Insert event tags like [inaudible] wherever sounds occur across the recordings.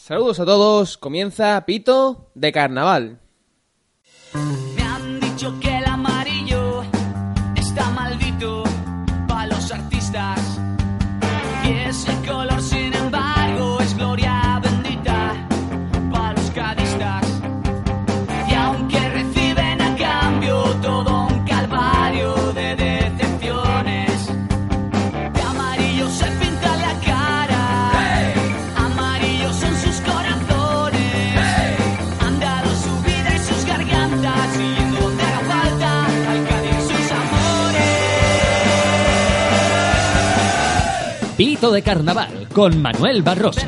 Saludos a todos, comienza Pito de Carnaval. De Carnaval con Manuel Barroso.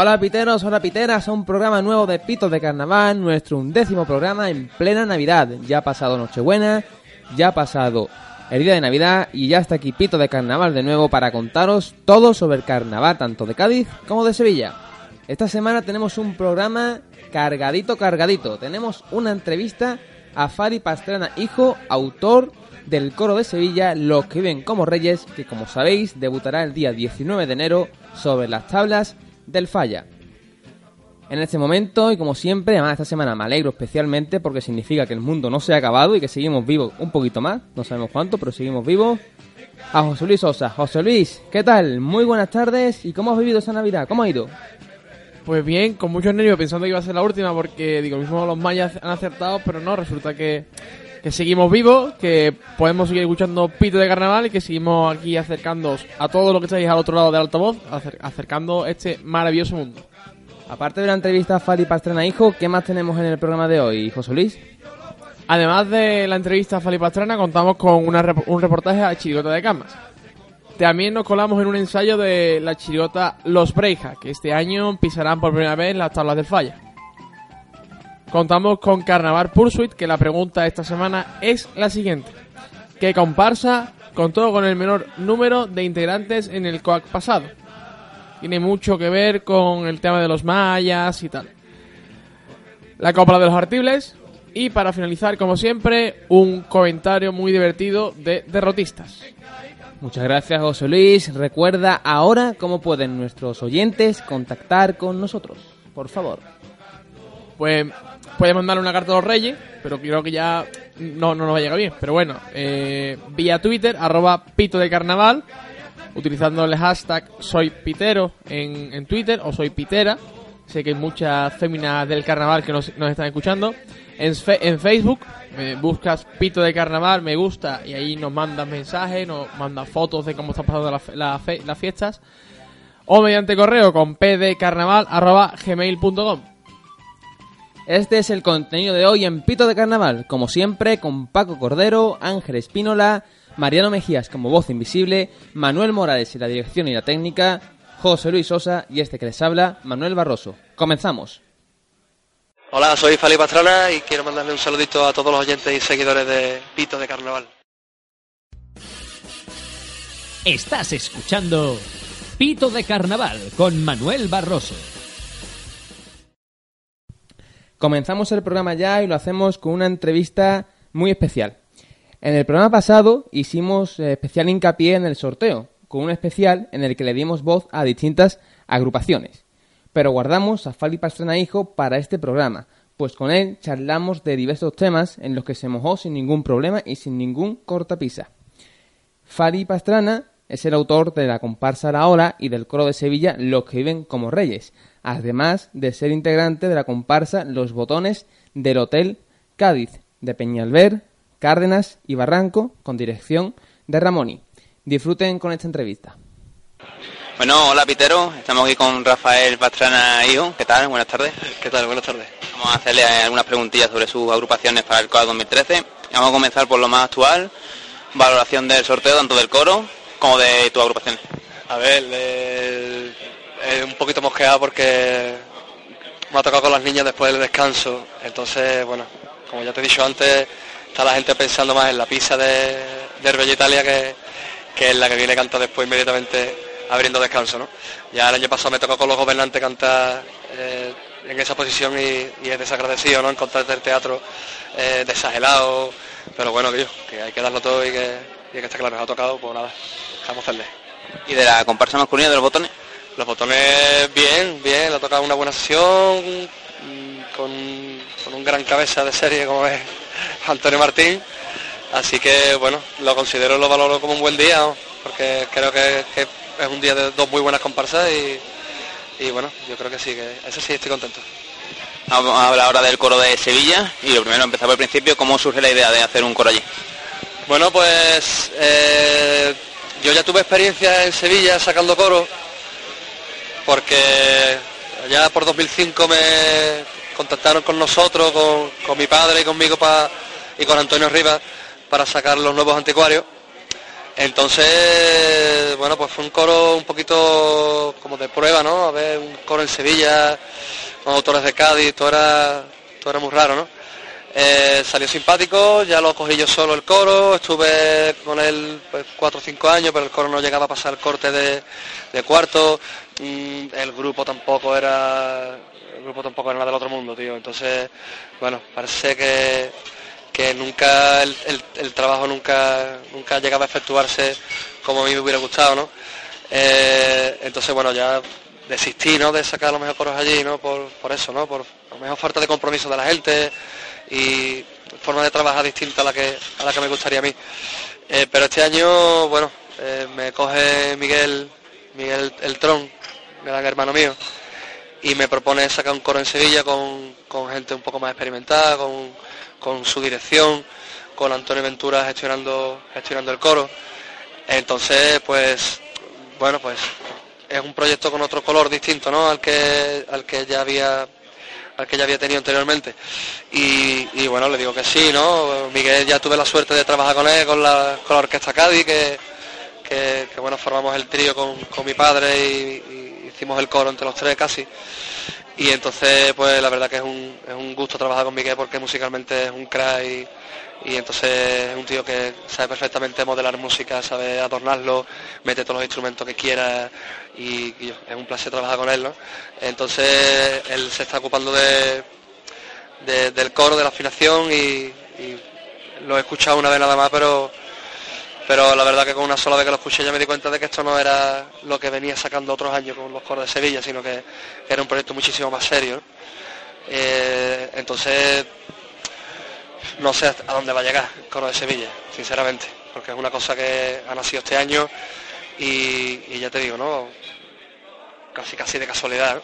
Hola piteros, hola piteras, a un programa nuevo de Pitos de Carnaval, nuestro undécimo programa en plena Navidad. Ya ha pasado Nochebuena, ya ha pasado el día de Navidad y ya está aquí Pito de Carnaval de nuevo para contaros todo sobre el carnaval, tanto de Cádiz como de Sevilla. Esta semana tenemos un programa cargadito, cargadito. Tenemos una entrevista a Fari Pastrana, hijo, autor del coro de Sevilla, Los que viven como reyes, que como sabéis debutará el día 19 de enero sobre las tablas del Falla. En este momento, y como siempre, además esta semana me alegro especialmente porque significa que el mundo no se ha acabado y que seguimos vivos un poquito más, no sabemos cuánto, pero seguimos vivos. A José Luis Sosa. José Luis, ¿qué tal? Muy buenas tardes y ¿cómo has vivido esa Navidad? ¿Cómo ha ido? Pues bien, con muchos nervios pensando que iba a ser la última porque digo, mismo los mayas han acertado, pero no, resulta que, que seguimos vivos, que podemos seguir escuchando Pito de Carnaval y que seguimos aquí acercándoos a todo lo que estáis al otro lado del altavoz, acer- acercando este maravilloso mundo. Aparte de la entrevista a Fali Pastrana Hijo, ¿qué más tenemos en el programa de hoy, José Luis? Además de la entrevista a Fali Pastrana, contamos con una rep- un reportaje a Chirigota de Camas. También nos colamos en un ensayo de la chirigota Los Breja, que este año pisarán por primera vez las tablas del Falla. Contamos con Carnaval Pursuit, que la pregunta esta semana es la siguiente. ¿Qué comparsa contó con el menor número de integrantes en el COAC pasado? Tiene mucho que ver con el tema de los mayas y tal. La Copla de los Artibles. Y para finalizar, como siempre, un comentario muy divertido de derrotistas. Muchas gracias, José Luis. Recuerda ahora cómo pueden nuestros oyentes contactar con nosotros. Por favor. Pues puede mandarle una carta a los reyes, pero creo que ya no, no nos va a llegar bien. Pero bueno, eh, vía Twitter, arroba pito de carnaval, utilizando el hashtag soy pitero en, en Twitter o soy pitera. Sé que hay muchas féminas del carnaval que nos, están escuchando. En, en Facebook eh, buscas pito de carnaval, me gusta, y ahí nos mandas mensajes, nos mandas fotos de cómo están pasando la fe- la fe- las fiestas. O mediante correo con pdcarnaval arroba gmail.com. Este es el contenido de hoy en Pito de Carnaval, como siempre con Paco Cordero, Ángel Espínola, Mariano Mejías como voz invisible, Manuel Morales en la dirección y la técnica, José Luis Sosa y este que les habla, Manuel Barroso. Comenzamos. Hola, soy Fali Pastrana y quiero mandarle un saludito a todos los oyentes y seguidores de Pito de Carnaval. Estás escuchando Pito de Carnaval con Manuel Barroso. Comenzamos el programa ya y lo hacemos con una entrevista muy especial. En el programa pasado hicimos eh, especial hincapié en el sorteo, con un especial en el que le dimos voz a distintas agrupaciones. Pero guardamos a Fali Pastrana Hijo para este programa, pues con él charlamos de diversos temas en los que se mojó sin ningún problema y sin ningún cortapisa. Fali Pastrana es el autor de la comparsa La Ola y del coro de Sevilla Los que viven como reyes, además de ser integrante de la comparsa Los Botones del Hotel Cádiz, de Peñalver, Cárdenas y Barranco, con dirección de Ramoni. Disfruten con esta entrevista. Bueno, hola Pitero, estamos aquí con Rafael Pastrana Hijo. ¿Qué tal? Buenas tardes. ¿Qué tal? Buenas tardes. Vamos a hacerle algunas preguntillas sobre sus agrupaciones para el COA 2013. Vamos a comenzar por lo más actual, valoración del sorteo tanto del coro como de tu agrupación. A ver, eh, un poquito mosqueado porque me ha tocado con las niñas después del descanso. Entonces, bueno, como ya te he dicho antes, está la gente pensando más en la pizza de, de Herbella Italia que, que en la que viene canta después inmediatamente abriendo descanso, ¿no? Ya el año pasado me tocó con los gobernantes cantar eh, en esa posición y, es desagradecido, ¿no? Encontrarte el teatro eh, desagelado, pero bueno, que, que hay que darlo todo y que, está claro, nos ha tocado, pues nada, a hacerle. ¿Y de la comparsa masculina de los botones? Los botones bien, bien, le ha tocado una buena sesión mm, con, con un gran cabeza de serie como es [laughs] Antonio Martín. Así que bueno, lo considero, lo valoro como un buen día, ¿no? porque creo que, que es un día de dos muy buenas comparsas y, y bueno, yo creo que sí, que eso sí estoy contento. Vamos a hablar ahora del coro de Sevilla y lo primero, empezar por el principio, ¿cómo surge la idea de hacer un coro allí? Bueno, pues eh, yo ya tuve experiencia en Sevilla sacando coro, porque ya por 2005 me contactaron con nosotros, con, con mi padre y conmigo pa- y con Antonio Rivas para sacar los nuevos anticuarios. Entonces, bueno, pues fue un coro un poquito como de prueba, ¿no? A ver, un coro en Sevilla, con autores de Cádiz, todo era, todo era muy raro, ¿no? Eh, salió simpático, ya lo cogí yo solo el coro, estuve con él pues, cuatro o cinco años, pero el coro no llegaba a pasar el corte de, de cuarto, Mm, el grupo tampoco era el grupo tampoco era del otro mundo, tío. Entonces, bueno, parece que, que nunca el, el- el trabajo nunca nunca llegaba a efectuarse como a mí me hubiera gustado, ¿no? Eh, entonces, bueno, ya desistí, ¿no? De sacar los mejores coros allí, ¿no? Por, por eso, ¿no? Por a lo mejor falta de compromiso de la gente y forma de trabajar distinta a la que a la que me gustaría a mí. Eh, pero este año, bueno, eh, me coge Miguel Miguel El Tron, gran hermano mío, y me propone sacar un coro en Sevilla con, con gente un poco más experimentada, con, con su dirección, con Antonio Ventura gestionando, gestionando el coro. Entonces, pues, bueno, pues es un proyecto con otro color distinto, ¿no? Al que, al que ya había al que ya había tenido anteriormente. Y, bueno, le digo que sí, ¿no? Miguel ya tuve la suerte de trabajar con él, con la, con la Orquesta Cádiz, que, que, bueno, formamos el trío con, con mi padre y hicimos el coro entre los tres casi. Y entonces, pues la verdad que es un, es un gusto trabajar con Miguel porque musicalmente es un crack y, y entonces es un tío que sabe perfectamente modelar música, sabe adornarlo, mete todos los instrumentos que quiera y, es un placer trabajar con él, ¿no? Entonces él se está ocupando de, de- del coro, de la afinación y, y lo he escuchado una vez nada más, pero pero la verdad que con una sola vez que lo escuché ya me di cuenta de que esto no era lo que venía sacando otros años con los coros de Sevilla, sino que era un proyecto muchísimo más serio. Eh, entonces, no sé a dónde va a llegar el coro de Sevilla, sinceramente, porque es una cosa que ha nacido este año y, ya te digo, ¿no? Casi casi de casualidad.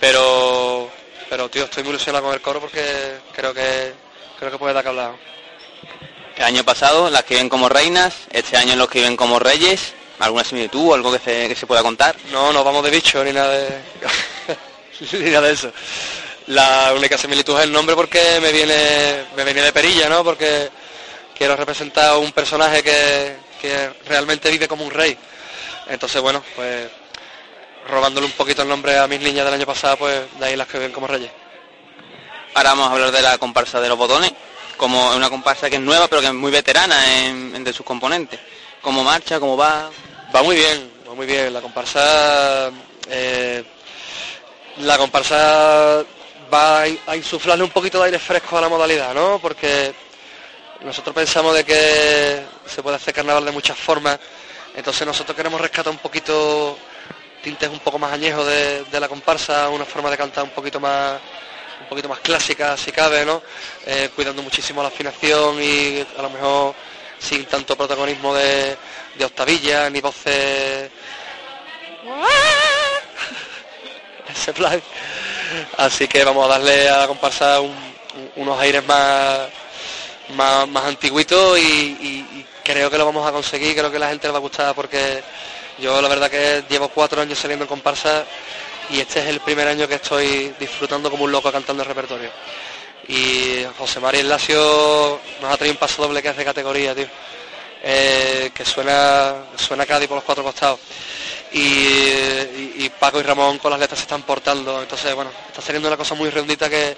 Pero, pero tío, estoy muy ilusionado con el coro porque creo que creo que puede dar que hablar. El año pasado las que ven como reinas, este año los que ven como reyes, ¿alguna similitud o algo que se, que se pueda contar? No, no vamos de bicho ni nada de [laughs] ni nada de eso. La única similitud es el nombre porque me viene me venía de perilla, ¿no? Porque quiero representar a un personaje que, que realmente vive como un rey. Entonces, bueno, pues robándole un poquito el nombre a mis niñas del año pasado, pues de ahí las que ven como reyes. Ahora vamos a hablar de la comparsa de los botones, como una comparsa que es nueva pero que es muy veterana en, de sus componentes. ¿Cómo marcha? ¿Cómo va? Va muy bien, va muy bien. La comparsa, eh, la comparsa va a insuflarle un poquito de aire fresco a la modalidad, ¿no? Porque nosotros pensamos de que se puede hacer carnaval de muchas formas, entonces nosotros queremos rescatar un poquito tintes un poco más añejos de, de la comparsa, una forma de cantar un poquito más un poquito más clásica si cabe, ¿no? Eh, cuidando muchísimo la afinación y a lo mejor sin tanto protagonismo de, de octavilla ni voces [laughs] ese plan. Así que vamos a darle a la comparsa un- un- unos aires más más, más antiguitos y, y- y creo que lo vamos a conseguir, creo que la gente le va a gustar porque Yo la verdad que llevo cuatro años saliendo en comparsa y este es el primer año que estoy disfrutando como un loco cantando el repertorio. Y José María Lacio nos ha traído un paso doble que es de categoría, tío. Eh, que suena, suena Cádiz por los cuatro costados. Y, y- y Paco y Ramón con las letras se están portando. Entonces, bueno, está saliendo una cosa muy redondita que,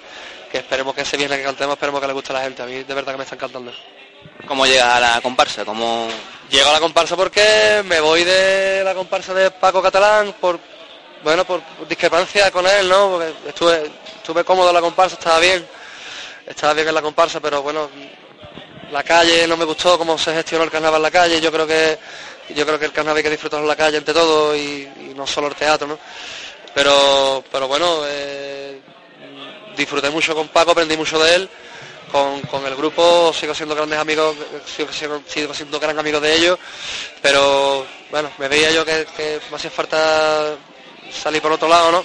que esperemos que ese viernes que cantemos, esperemos que le guste a la gente. A mí de verdad que me están cantando. ¿Cómo llegas a la comparsa? ¿Cómo... Llego a la comparsa porque me voy de la comparsa de Paco Catalán por bueno por discrepancia con él, ¿no? Porque estuve, estuve cómodo en la comparsa, estaba bien, estaba bien en la comparsa, pero bueno, la calle no me gustó cómo se gestionó el carnaval en la calle, yo creo que yo creo que el carnaval hay que disfrutarlo en la calle ante todo y, no solo el teatro, ¿no? Pero pero bueno, eh, disfruté mucho con Paco, aprendí mucho de él con, con el grupo sigo siendo grandes amigos, sigo, sigo- sigo siendo gran amigo de ellos, pero bueno, me veía yo que, que me hacía falta salir por otro lado, ¿no?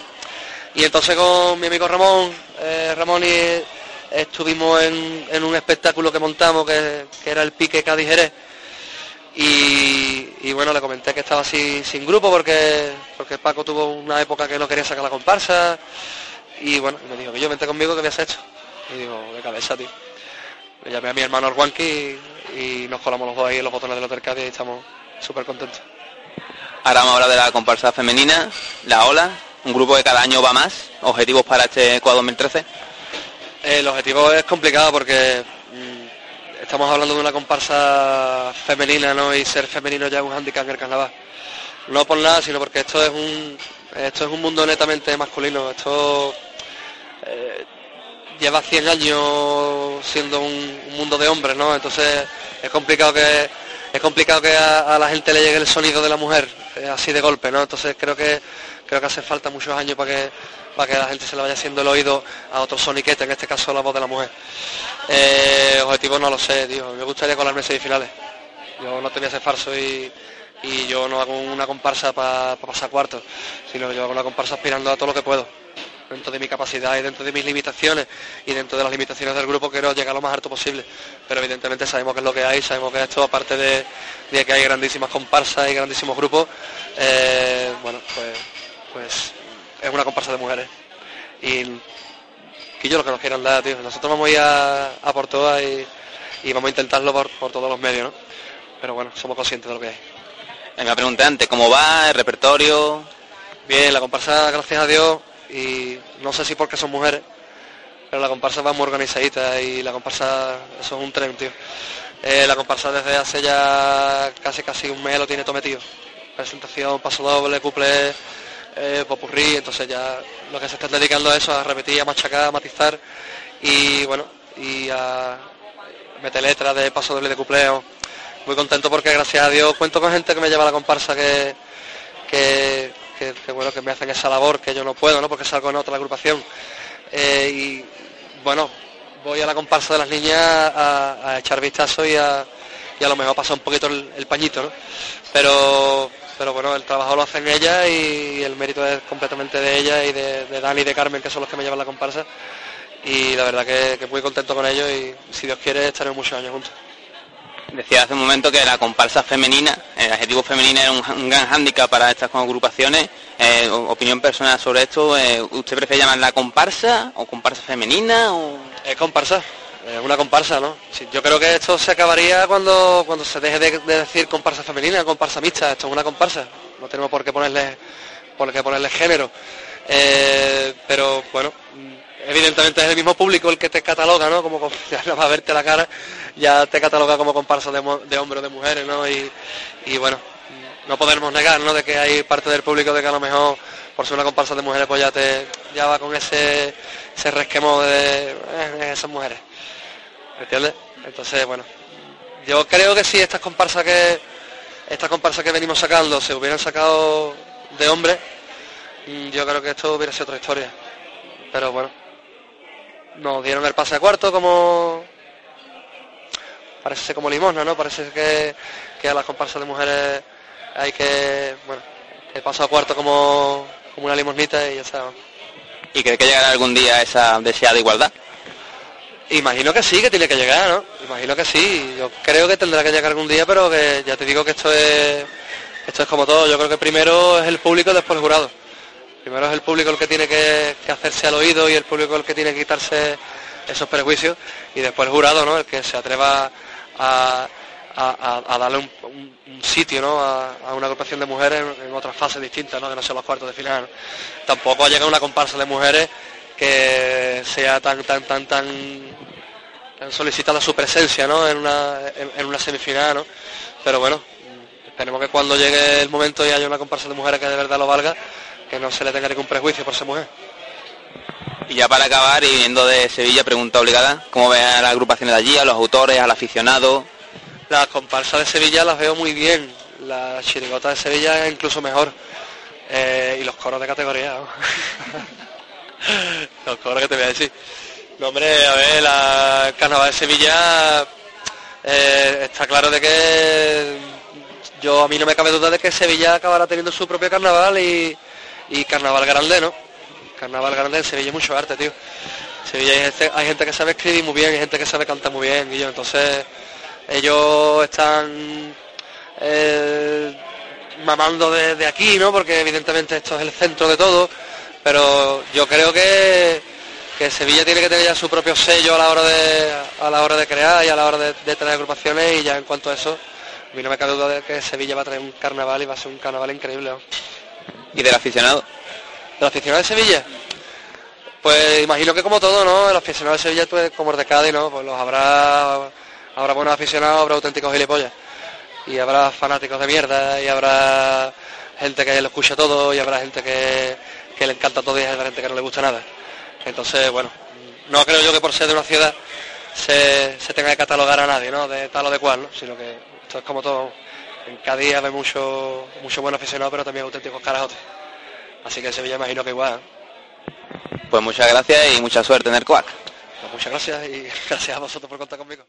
Y entonces con mi amigo Ramón, eh, Ramón y estuvimos en, un espectáculo que montamos que, era el Pique Cádiz Jerez. Y, bueno, le comenté que estaba así sin grupo porque, porque Paco tuvo una época que no quería sacar la comparsa. Y bueno, me dijo que yo vente conmigo que habías hecho. Y digo, de cabeza, tío. Le llamé a mi hermano Arwanki y, y nos colamos los dos ahí en los botones del Hotel Cádiz y estamos súper contentos. Ahora vamos a de la comparsa femenina, la Ola, un grupo que cada año va más. Objetivos para este CUA 2013. El objetivo es complicado porque mm, estamos hablando de una comparsa femenina, ¿no? Y ser femenino ya es un handicap en el carnaval. No por nada, sino porque esto es un esto es un mundo netamente masculino. Esto eh, lleva 100 años siendo un, un mundo de hombres, ¿no? Entonces es complicado que es complicado que a la gente le llegue el sonido de la mujer así de golpe, ¿no? Entonces creo que creo que hace falta muchos años para que para que la gente se le vaya haciendo el oído a otro soniquete, en este caso la voz de la mujer. Eh, objetivo no lo sé, tío. Me gustaría colarme semifinales. Yo no tenía ese farso y, y yo no hago una comparsa para pasar cuartos, sino yo hago una comparsa aspirando a todo lo que puedo. Dentro de mi capacidad y dentro de mis limitaciones y dentro de las limitaciones del grupo quiero llegar lo más alto posible. Pero evidentemente sabemos que es lo que hay, sabemos que esto, aparte de, de que hay grandísimas comparsas y grandísimos grupos, eh, bueno, pues, pues es una comparsa de mujeres. Y que yo lo que nos quieran dar, tío. Nosotros vamos a ir a, a por todas y, y vamos a intentarlo por, por todos los medios, ¿no? Pero bueno, somos conscientes de lo que hay. Venga, pregunté antes, ¿cómo va el repertorio? Bien, la comparsa, gracias a Dios, y no sé si porque son mujeres, pero la comparsa va muy organizadita y la comparsa, eso es un tren, tío. Eh, la comparsa desde hace ya casi casi un mes lo tiene todo metido. Presentación, paso doble, couple, eh, popurrí, entonces ya lo que se están dedicando a eso, a repetir, a machacar, a matizar y bueno, y a meter letras de paso doble de cupleo. Muy contento porque gracias a Dios cuento con gente que me lleva la comparsa que, que, que- bueno que me hacen esa labor que yo no puedo, ¿no? Porque salgo en otra agrupación. Eh, y bueno, voy a la comparsa de las niñas a, echar vistazo y a, y a lo mejor pasar un poquito el, el pañito, ¿no? Pero pero bueno, el trabajo lo hacen ellas y el mérito es completamente de ellas y de, de Dani y de Carmen, que son los que me llevan la comparsa. Y la verdad que, que muy contento con ellos y si Dios quiere estaremos muchos años juntos. Decía hace un momento que la comparsa femenina, el adjetivo femenina era un, gran hándicap para estas agrupaciones. Eh, opinión personal sobre esto, eh, ¿usted prefiere llamarla comparsa o comparsa femenina? O... Es comparsa, es una comparsa, ¿no? Sí, yo creo que esto se acabaría cuando, cuando se deje de, de decir comparsa femenina, comparsa mixta, esto es una comparsa, no tenemos por qué ponerle, por qué ponerle género. Eh, pero bueno, evidentemente es el mismo público el que te cataloga, ¿no? Como com- [laughs] ya nada más verte la cara, ya te cataloga como comparsa de, de hombres de mujeres, ¿no? Y, bueno, no podemos negar, ¿no? De que hay parte del público de que a lo mejor por ser una comparsa de mujeres pues ya te ya va con ese ese resquemo de eh, esas mujeres. ¿Me entiendes? Entonces, bueno, yo creo que si estas comparsas que estas comparsas que venimos sacando se hubieran sacado de hombres, mm, yo creo que esto hubiera sido otra historia. Pero bueno, nos dieron el pase a cuarto como parece ser como limosna, ¿no? Parece que, que a las comparsas de mujeres hay que, bueno, que pasa a cuarto como, como una limosnita y ya está. ¿Y cree que llegará algún día esa deseada igualdad? Imagino que sí, que tiene que llegar, ¿no? Imagino que sí. Yo creo que tendrá que llegar algún día, pero que ya te digo que esto es esto es como todo, yo creo que primero es el público después el jurado. Primero es el público el que tiene que, hacerse al oído y el público el que tiene que quitarse esos prejuicios y después el jurado, ¿no? El que se atreva a, darle un, sitio, ¿no? A, una agrupación de mujeres en, en otras fases distintas, ¿no? Que no sean los cuartos de final. Tampoco ha llegado una comparsa de mujeres que sea tan, tan, tan, tan, solicitada su presencia, ¿no? En una, en, una semifinal, ¿no? Pero bueno, esperemos que cuando llegue el momento y haya una comparsa de mujeres que de verdad lo valga, que no se le tenga ningún prejuicio por ser mujer. Y ya para acabar, y viniendo de Sevilla, pregunta obligada, ¿cómo ve a las agrupaciones de allí, a los autores, al aficionado? Las comparsas de Sevilla las veo muy bien, la chirigota de Sevilla es incluso mejor. Eh, y los coros de categoría. ¿no? [laughs] los coros que te voy a decir. No, hombre, a ver, la carnaval de Sevilla eh, está claro de que yo a mí no me cabe duda de que Sevilla acabará teniendo su propio carnaval y, y carnaval grande, ¿no? Carnaval grande en Sevilla es mucho arte, tío. Sevilla hay gente, hay gente que sabe escribir muy bien, hay gente que sabe cantar muy bien, yo entonces ellos están eh, mamando de, de aquí, ¿no? Porque evidentemente esto es el centro de todo, pero yo creo que, que Sevilla tiene que tener ya su propio sello a la hora de, a la hora de crear y a la hora de, tener agrupaciones y ya en cuanto a eso, a mí no me cabe duda de que Sevilla va a traer un carnaval y va a ser un carnaval increíble. ¿Y del aficionado? ¿El aficionado de Sevilla? Pues imagino que como todo, ¿no? El aficionado de Sevilla, pues como el de Cádiz, ¿no? Pues los habrá, habrá buenos aficionados, habrá auténticos gilipollas. Y habrá fanáticos de mierda, y habrá gente que lo escucha todo, y habrá gente que, que le encanta todo y habrá gente que no le gusta nada. Entonces, bueno, no creo yo que por ser de una ciudad se, se tenga que catalogar a nadie, ¿no? De tal o de cual, ¿no? Sino que esto es como todo. En Cádiz hay mucho, mucho buen aficionado, pero también auténticos carajotes. Así que en Sevilla imagino que igual. ¿eh? Pues muchas gracias y mucha suerte en el COAC. Pues muchas gracias y [laughs] gracias a vosotros por contar conmigo.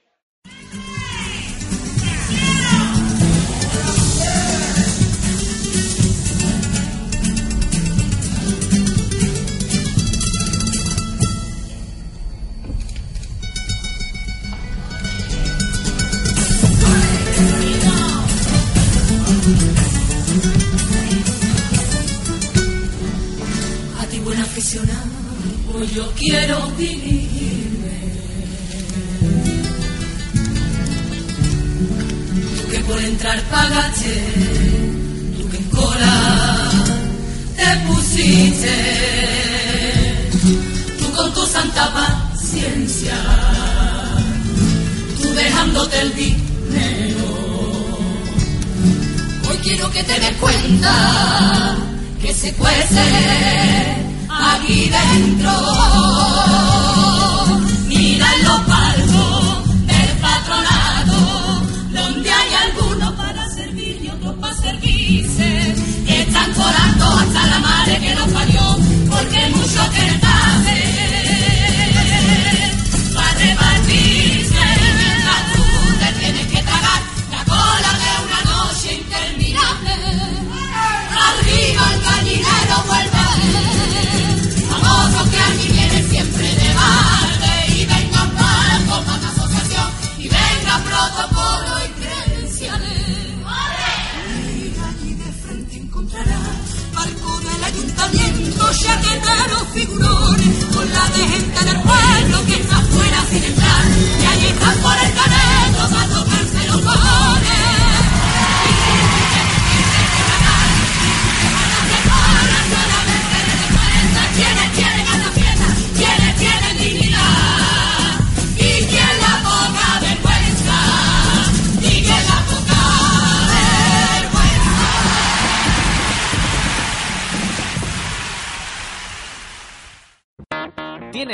Ya que de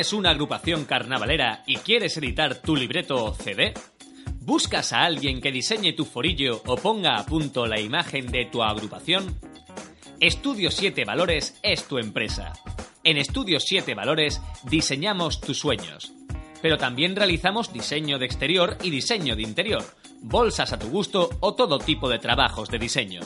¿Tienes una agrupación carnavalera y quieres editar tu libreto o CD? ¿Buscas a alguien que diseñe tu forillo o ponga a punto la imagen de tu agrupación? Estudio 7 Valores es tu empresa. En Estudio 7 Valores diseñamos tus sueños. Pero también realizamos diseño de exterior y diseño de interior, bolsas a tu gusto o todo tipo de trabajos de diseño.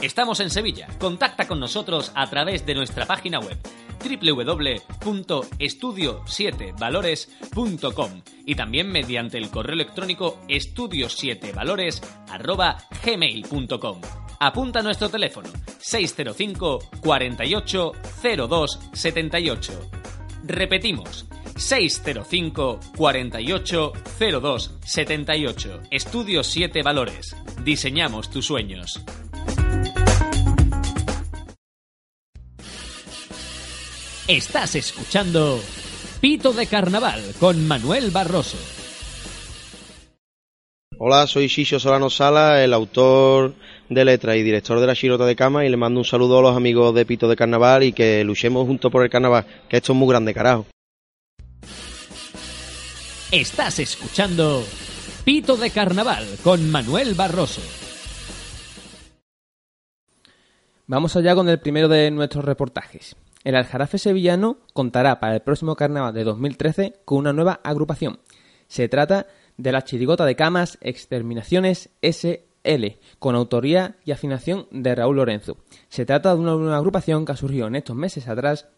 Estamos en Sevilla. Contacta con nosotros a través de nuestra página web www.estudio7valores.com y también mediante el correo electrónico estudio7valores@gmail.com. Apunta nuestro teléfono 605 48 02 78. Repetimos 605 48 02 78. Estudio 7 Valores. Diseñamos tus sueños. Estás escuchando Pito de Carnaval con Manuel Barroso. Hola, soy Sisio Solano Sala, el autor de letras y director de la Chirota de Cama y le mando un saludo a los amigos de Pito de Carnaval y que luchemos juntos por el carnaval, que esto es muy grande, carajo. Estás escuchando Pito de Carnaval con Manuel Barroso. Vamos allá con el primero de nuestros reportajes. El Aljarafe sevillano contará para el próximo carnaval de 2013 con una nueva agrupación. Se trata de la Chirigota de Camas Exterminaciones SL, con autoría y afinación de Raúl Lorenzo. Se trata de una nueva agrupación que ha surgido en estos meses atrás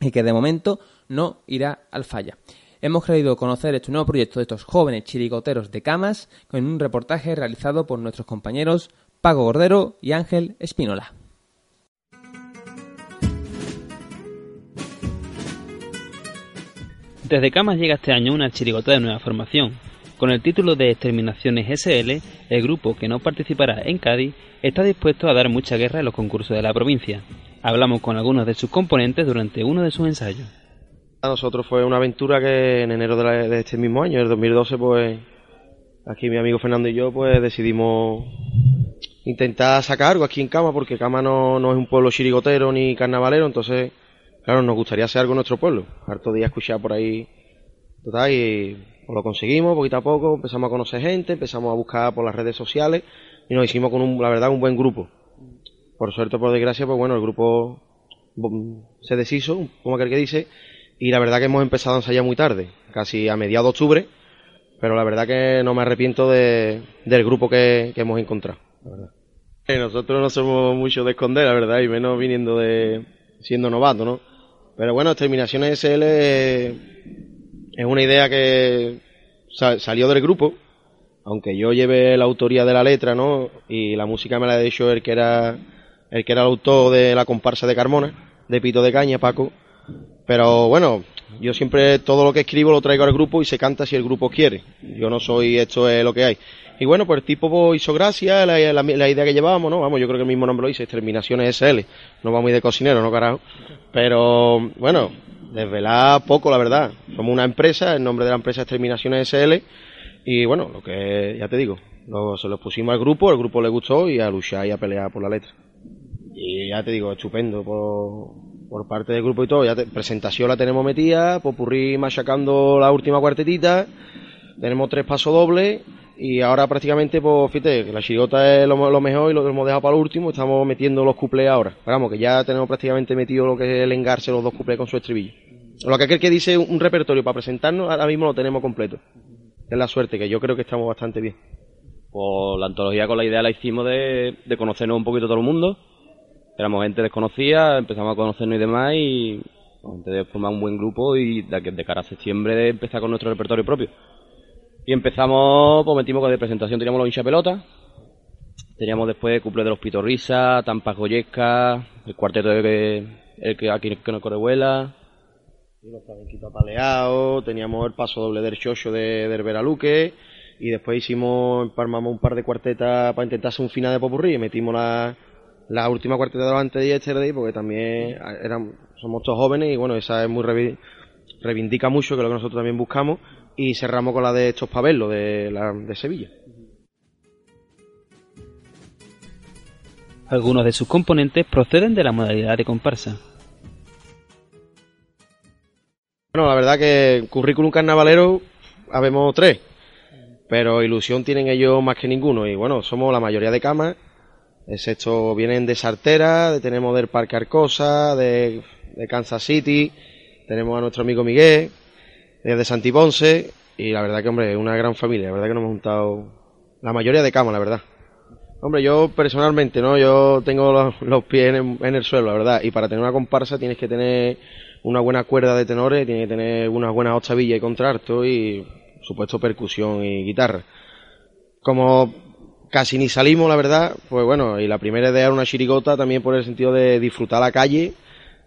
y que de momento no irá al falla. Hemos querido conocer este nuevo proyecto de estos jóvenes chirigoteros de camas con un reportaje realizado por nuestros compañeros Pago Gordero y Ángel Espínola. Desde Camas llega este año una chirigota de nueva formación. Con el título de Exterminaciones SL, el grupo que no participará en Cádiz está dispuesto a dar mucha guerra en los concursos de la provincia. Hablamos con algunos de sus componentes durante uno de sus ensayos. A nosotros fue una aventura que en enero de, la- este mismo año, el 2012, pues aquí mi amigo Fernando y yo pues decidimos intentar sacar algo aquí en Cama, porque Cama no, no es un pueblo chirigotero ni carnavalero, entonces, claro, nos gustaría hacer algo en nuestro pueblo. Harto día escuchar por ahí, total, y pues lo conseguimos poquito a poco, empezamos a conocer gente, empezamos a buscar por las redes sociales y nos hicimos con un, la verdad, un buen grupo. Por suerte, por desgracia, pues bueno, el grupo bom, se deshizo, como aquel que dice, y la verdad que hemos empezado a ensayar muy tarde, casi a mediados de octubre, pero la verdad que no me arrepiento de, del grupo que, que hemos encontrado. la verdad. Eh, Nosotros no somos mucho de esconder, la verdad, y menos viniendo de siendo novato, ¿no? Pero bueno, Terminaciones SL es una idea que sa- salió del grupo, aunque yo lleve la autoría de la letra, ¿no? Y la música me la ha dicho el que era el que era el autor de la comparsa de Carmona, de Pito de Caña, Paco. Pero bueno, yo siempre todo lo que escribo lo traigo al grupo y se canta si el grupo quiere. Yo no soy esto es lo que hay. Y bueno, pues el tipo pues, hizo gracia, la, idea que llevábamos, ¿no? Vamos, yo creo que el mismo nombre lo dice, Exterminaciones SL. No va muy de cocinero, ¿no, carajo? Pero bueno, desvelar poco, la verdad. Somos una empresa, el nombre de la empresa es Terminaciones SL. Y bueno, lo que ya te digo, lo- se lo pusimos al grupo, el grupo le gustó y a luchar y a pelear por la letra. Y ya te digo, estupendo por, parte del grupo y todo. Presentación la tenemos metida, popurrí machacando la última cuartetita, tenemos tres pasos dobles y ahora prácticamente, pues fíjate, la chirigota es lo, lo mejor y lo hemos dejado para lo último, estamos metiendo los cuplés ahora. Vamos, que ya tenemos prácticamente metido lo que es el engarce, los dos cuplés con su estribillo. Lo que aquel que dice un repertorio para presentarnos, ahora mismo lo tenemos completo. Es la suerte, que yo creo que estamos bastante bien. Pues la antología con la idea la hicimos de, de conocernos un poquito todo el mundo. Éramos gente desconocida, empezamos a conocernos y demás y pues, antes de formar un buen grupo y de cara a septiembre de empezar con nuestro repertorio propio. Y empezamos, pues metimos con de presentación, teníamos los hincha pelota, teníamos después cuple de los Pitorrisa, Tampas Goyesca, el cuarteto de que, el que aquí que nos correvuela, Y los flamenquitos apaleados, teníamos el paso doble del chocho de, del Veraluque, y después hicimos, empalmamos un par de cuartetas para intentar hacer un final de popurrí, y metimos la, la última cuarteta delante de yesterday, porque también eran, somos todos jóvenes, y bueno, esa es muy reivindica mucho, que es lo que nosotros también buscamos, y cerramos con la de estos pavelos de, la, de Sevilla. Algunos de sus componentes proceden de la modalidad de comparsa. Bueno, la verdad que currículum carnavalero habemos tres, pero ilusión tienen ellos más que ninguno. Y bueno, somos la mayoría de camas, excepto vienen de Sartera, de- tenemos del Parque Arcosa, de, de Kansas City, tenemos a nuestro amigo Miguel, eh, de Santiponce, y la verdad que, hombre, una gran familia, la verdad que nos hemos juntado la mayoría de camas, la verdad. Hombre, yo personalmente, ¿no? Yo tengo los, pies en, el suelo, la verdad. Y para tener una comparsa tienes que tener una buena cuerda de tenores, tienes que tener unas buenas octavillas y contralto y, supuesto, percusión y guitarra. Como casi ni salimos, la verdad, pues bueno, y la primera idea era una chirigota también por el sentido de disfrutar la calle,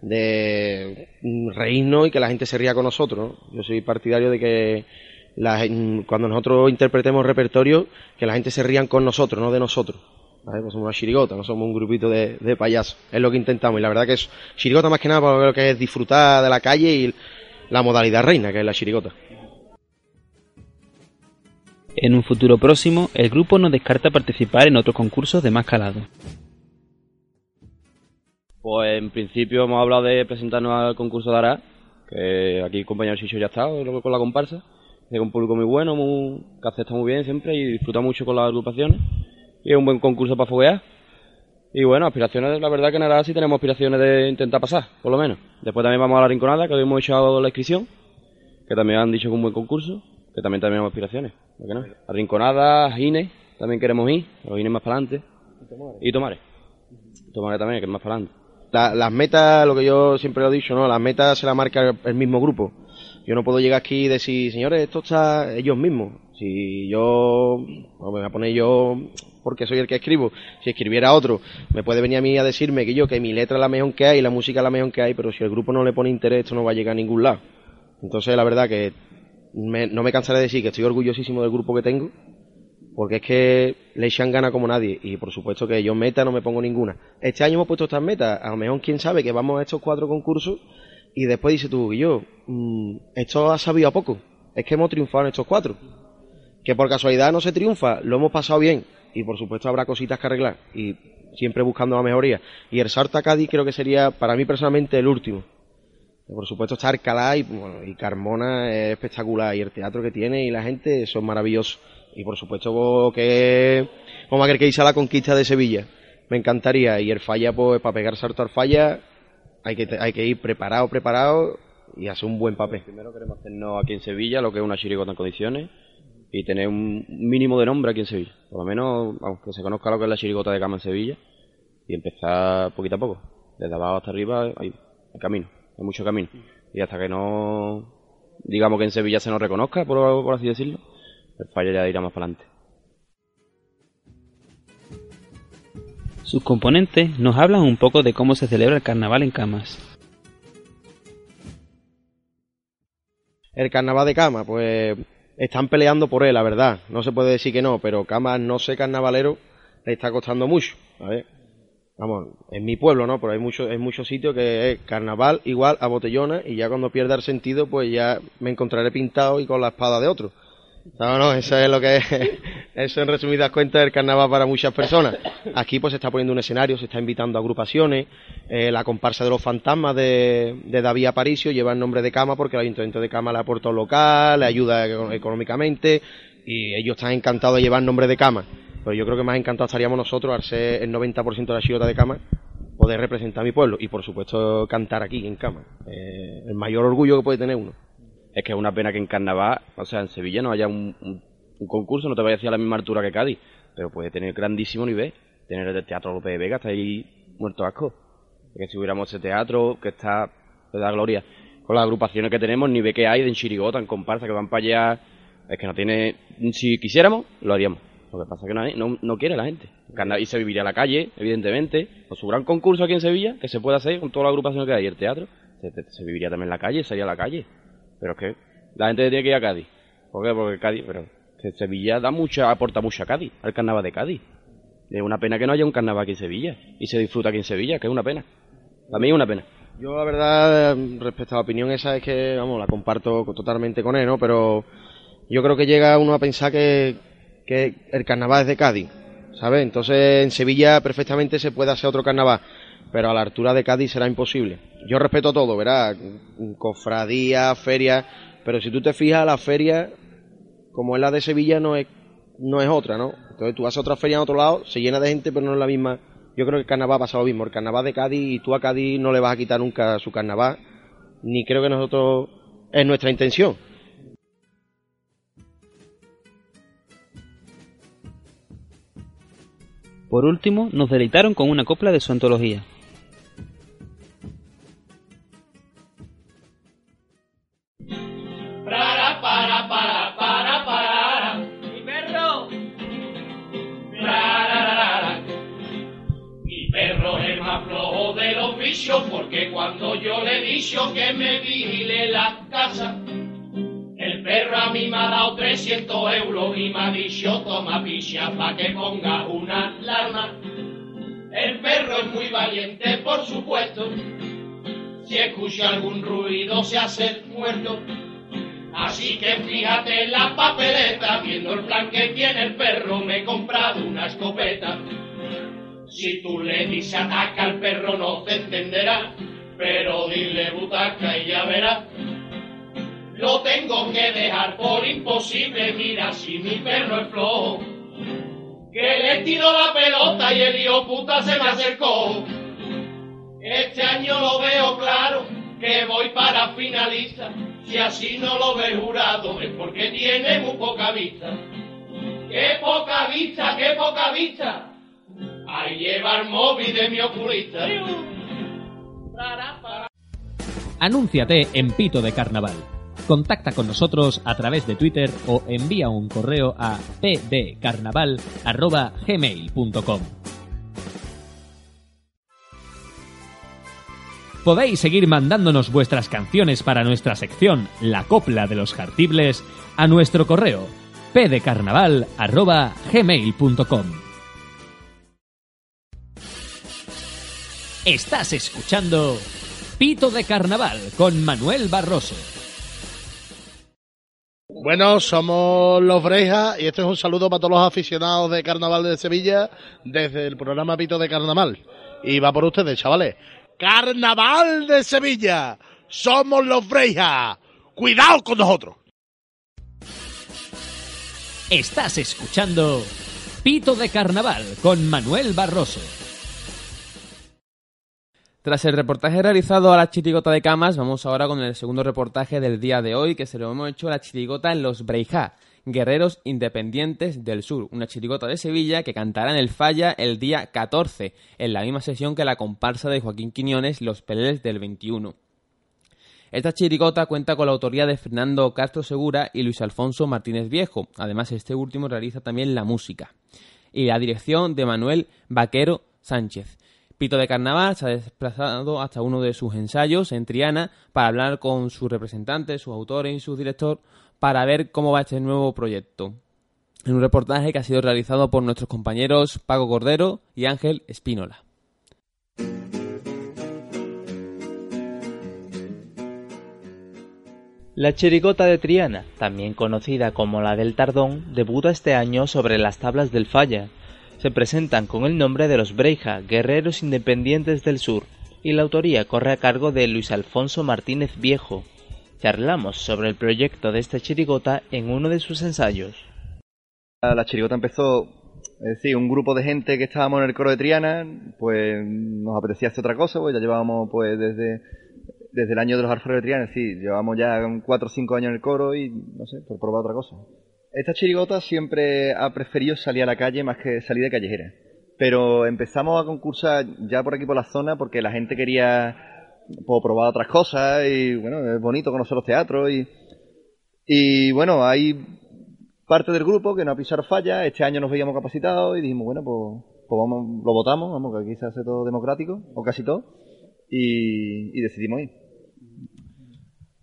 de reírnos y que la gente se ría con nosotros. ¿no? Yo soy partidario de que cuando nosotros interpretemos repertorio, que la gente se rían con nosotros, no de nosotros. ¿vale? Pues somos una chirigota, no somos un grupito de, de payasos. Es lo que intentamos. Y la verdad que es chirigota más que nada por lo que es disfrutar de la calle y la modalidad reina, que es la chirigota. En un futuro próximo, el grupo no descarta participar en otros concursos de más calado. Pues en principio hemos hablado de presentarnos al concurso de Ará, que aquí el compañero Chicho ya ha estado luego con la comparsa. Es un público muy bueno, muy, que acepta muy bien siempre y disfruta mucho con las agrupaciones. Y es un buen concurso para foguear. Y bueno, aspiraciones, la verdad que en Ará sí tenemos aspiraciones de intentar pasar, por lo menos. Después también vamos a la Rinconada, que hoy hemos echado la inscripción, que también han dicho que es un buen concurso, que también tenemos aspiraciones. ¿por qué no? A Rinconada, a Gine, también queremos ir, los Gine más para adelante. Y Tomares. Tomares también, que es más para adelante. La- las metas, lo que yo siempre lo he dicho, ¿no? Las metas se las marca el, mismo grupo. Yo no puedo llegar aquí y decir, señores, esto está ellos mismos. Si yo, bueno, me voy a poner yo porque soy el que escribo. Si escribiera otro, me puede venir a mí a decirme que yo, que mi letra es la mejor que hay, la música es la mejor que hay, pero si el grupo no le pone interés, esto no va a llegar a ningún lado. Entonces, la verdad que me- no me cansaré de decir que estoy orgullosísimo del grupo que tengo, porque es que le ganas como nadie y por supuesto que yo meta no me pongo ninguna. Este año hemos puesto estas metas, a lo mejor quién sabe que vamos a estos cuatro concursos y después dice tú y yo, mm, esto ha sabido a poco, es que hemos triunfado en estos cuatro. Que por casualidad no se triunfa, lo hemos pasado bien y por supuesto habrá cositas que arreglar y siempre buscando la mejoría. Y el salto a Cádiz creo que sería para mí personalmente el último. Por supuesto está Alcalá y, bueno, y Carmona es espectacular y el teatro que tiene y la gente son maravillosos. Y por supuesto vos, que como aquel que hizo la conquista de Sevilla. Me encantaría. Y el falla, pues para pegar salto al falla hay que, hay que ir preparado, preparado y hacer un buen papel. Primero queremos hacernos aquí en Sevilla lo que es una chirigota en condiciones y tener un mínimo de nombre aquí en Sevilla. Por lo menos, vamos, que se conozca lo que es la chirigota de cama en Sevilla y empezar poquito a poco. Desde abajo hasta arriba hay, hay camino, hay mucho camino. Y hasta que no, digamos que en Sevilla se nos reconozca, por, por así decirlo, el fallo ya irá más para adelante. Sus componentes nos hablan un poco de cómo se celebra el carnaval en Camas. El carnaval de Cama, pues están peleando por él, la verdad. No se puede decir que no, pero Cama no sé carnavalero le está costando mucho. A ver, vamos, en mi pueblo, ¿no? Pero hay muchos hay muchos sitios que es carnaval igual a botellona y ya cuando pierda el sentido, pues ya me encontraré pintado y con la espada de otro. No, no, eso es lo que es, [laughs] eso en resumidas cuentas el carnaval para muchas personas. Aquí pues se está poniendo un escenario, se está invitando a agrupaciones, eh, la comparsa de los fantasmas de, de David Aparicio lleva el nombre de Cama porque el Ayuntamiento de Cama le aporta local, le ayuda eco- económicamente y ellos están encantados de llevar el nombre de Cama. Pero yo creo que más encantados estaríamos nosotros al ser el 90% de la chirota de Cama poder representar a mi pueblo y por supuesto cantar aquí en Cama. Eh, el mayor orgullo que puede tener uno. Es que es una pena que en carnaval, o sea, en Sevilla no haya un, un- concurso, no te vaya a la misma altura que Cádiz, pero puede tener grandísimo nivel. Tener el Teatro López de Vega, está ahí muerto asco. Que si hubiéramos ese teatro que está, de da gloria, con las agrupaciones que tenemos, nivel que hay de en chirigota, en comparsa, que van para allá, es que no tiene, si quisiéramos, lo haríamos. Lo que pasa es que hay- no, no quiere la gente. Y se viviría la calle, evidentemente. Con su gran concurso aquí en Sevilla, que se puede hacer con todas las agrupaciones que hay, el teatro, se, viviría también la calle, sería la calle. Pero es que la gente tiene que ir a Cádiz. ¿Por qué? Porque Cádiz, pero que Sevilla da mucha, aporta mucho a Cádiz, al carnaval de Cádiz. Es una pena que no haya un carnaval aquí en Sevilla y se disfruta aquí en Sevilla, que es una pena. Para mí es una pena. Yo la verdad, respecto a la opinión esa, es que, vamos, la comparto co- totalmente con él, ¿no? Pero yo creo que llega uno a pensar que, que el carnaval es de Cádiz, ¿sabes? Entonces en Sevilla perfectamente se puede hacer otro carnaval, pero a la altura de Cádiz será imposible. Yo respeto todo, ¿verdad? Cofradía, feria, pero si tú te fijas, la feria, como es la de Sevilla, no es, no es otra, ¿no? Entonces tú a otra feria en otro lado, se llena de gente, pero no es la misma. Yo creo que el carnaval pasa lo mismo. El carnaval de Cádiz, y tú a Cádiz no le vas a quitar nunca su carnaval, ni creo que nosotros es nuestra intención. Por último, nos deleitaron con una copla de su antología. Ruido se hace muerto. Así que fíjate en la papeleta, viendo el plan que tiene el perro, me he comprado una escopeta. Si tú le dices ataca al perro no te entenderá, pero dile butaca y ya verá. Lo tengo que dejar por imposible, mira si mi perro es flojo. Que le tiro la pelota y el hijo puta se me acercó. Este año lo veo claro, que voy para finalista. Si así no lo ve jurado es porque tiene muy poca vista. ¡Qué poca vista, qué poca vista! Ahí lleva el móvil de mi oculista. Anúnciate en Pito de Carnaval. Contacta con nosotros a través de Twitter o envía un correo a pdcarnaval.gmail.com Podéis seguir mandándonos vuestras canciones para nuestra sección La Copla de los Jartibles a nuestro correo pdcarnaval.gmail.com Estás escuchando Pito de Carnaval con Manuel Barroso. Bueno, somos los Brejas y esto es un saludo para todos los aficionados de Carnaval de Sevilla desde el programa Pito de Carnaval. Y va por ustedes, chavales. Carnaval de Sevilla. Somos los Brejas. Cuidado con nosotros. Estás escuchando Pito de Carnaval con Manuel Barroso. Tras el reportaje realizado a la chirigota de Camas, vamos ahora con el segundo reportaje del día de hoy, que se lo hemos hecho a la chirigota en los Breijá, Guerreros Independientes del Sur, una chirigota de Sevilla que cantará en el Falla el día 14, en la misma sesión que la comparsa de Joaquín Quiñones, Los Peleles del 21. Esta chirigota cuenta con la autoría de Fernando Castro Segura y Luis Alfonso Martínez Viejo, además este último realiza también la música, y la dirección de Manuel Vaquero Sánchez. Pito de Carnaval se ha desplazado hasta uno de sus ensayos en Triana para hablar con sus representantes, sus autores y su director para ver cómo va este nuevo proyecto. En un reportaje que ha sido realizado por nuestros compañeros Paco Cordero y Ángel Espínola. La chirigota de Triana, también conocida como la del Tardón, debuta este año sobre las tablas del Falla. Se presentan con el nombre de los Breija, Guerreros Independientes del Sur, y la autoría corre a cargo de Luis Alfonso Martínez Viejo. Charlamos sobre el proyecto de esta chirigota en uno de sus ensayos. La chirigota empezó, es decir, un grupo de gente que estábamos en el coro de Triana, pues nos apetecía hacer otra cosa, pues ya llevábamos pues desde, desde el año de los alfareros de Triana, sí, llevamos ya cuatro o cinco años en el coro y no sé, por probar otra cosa. Esta chirigota siempre ha preferido salir a la calle más que salir de callejera. Pero empezamos a concursar ya por aquí por la zona porque la gente quería pues, probar otras cosas y bueno, es bonito conocer los teatros y, y bueno, hay parte del grupo que no ha pisado falla, este año nos veíamos capacitados y dijimos, bueno, pues, pues vamos, lo votamos, vamos, que aquí se hace todo democrático, o casi todo, y, y decidimos ir.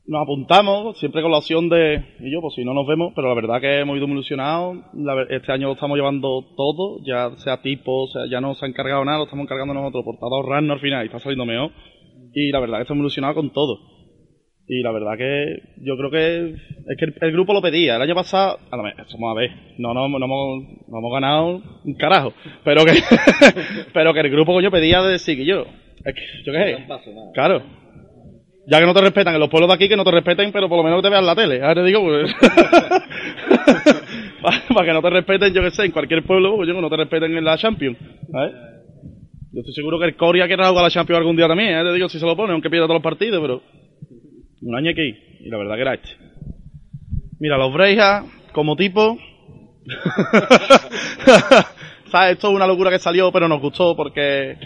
nos apuntamos, siempre con la opción de, y yo, pues si no nos vemos, pero la verdad que hemos ido muy ilusionados. Este año lo estamos llevando todo, ya sea tipo, o sea, ya no se ha encargado nada, lo estamos encargando nosotros, por para ahorrarnos al final y está saliendo mejor. Y la verdad que estamos ilusionados con todo. Y la verdad que yo creo que es que el, el grupo lo pedía. El año pasado, a a ver, no, no, no, hemos, no hemos ganado un carajo, pero que, [laughs] pero que el grupo coño pedía de decir que yo, es que, yo qué sé, claro, ya que no te respetan en los pueblos de aquí, que no te respeten, pero por lo menos que te vean en la tele. Ahora te digo, pues. [laughs] para que no te respeten, yo que sé, en cualquier pueblo, pues yo que no te respeten en la Champions. ¿sabes? Yo estoy seguro que el Coria quiere jugar a la Champions algún día también, ¿eh? te digo si se lo pone, aunque pierda todos los partidos, pero. Un año aquí, y la verdad que era este. Mira, los Brejas, como tipo. [laughs] ¿sabes? Esto es una locura que salió, pero nos gustó porque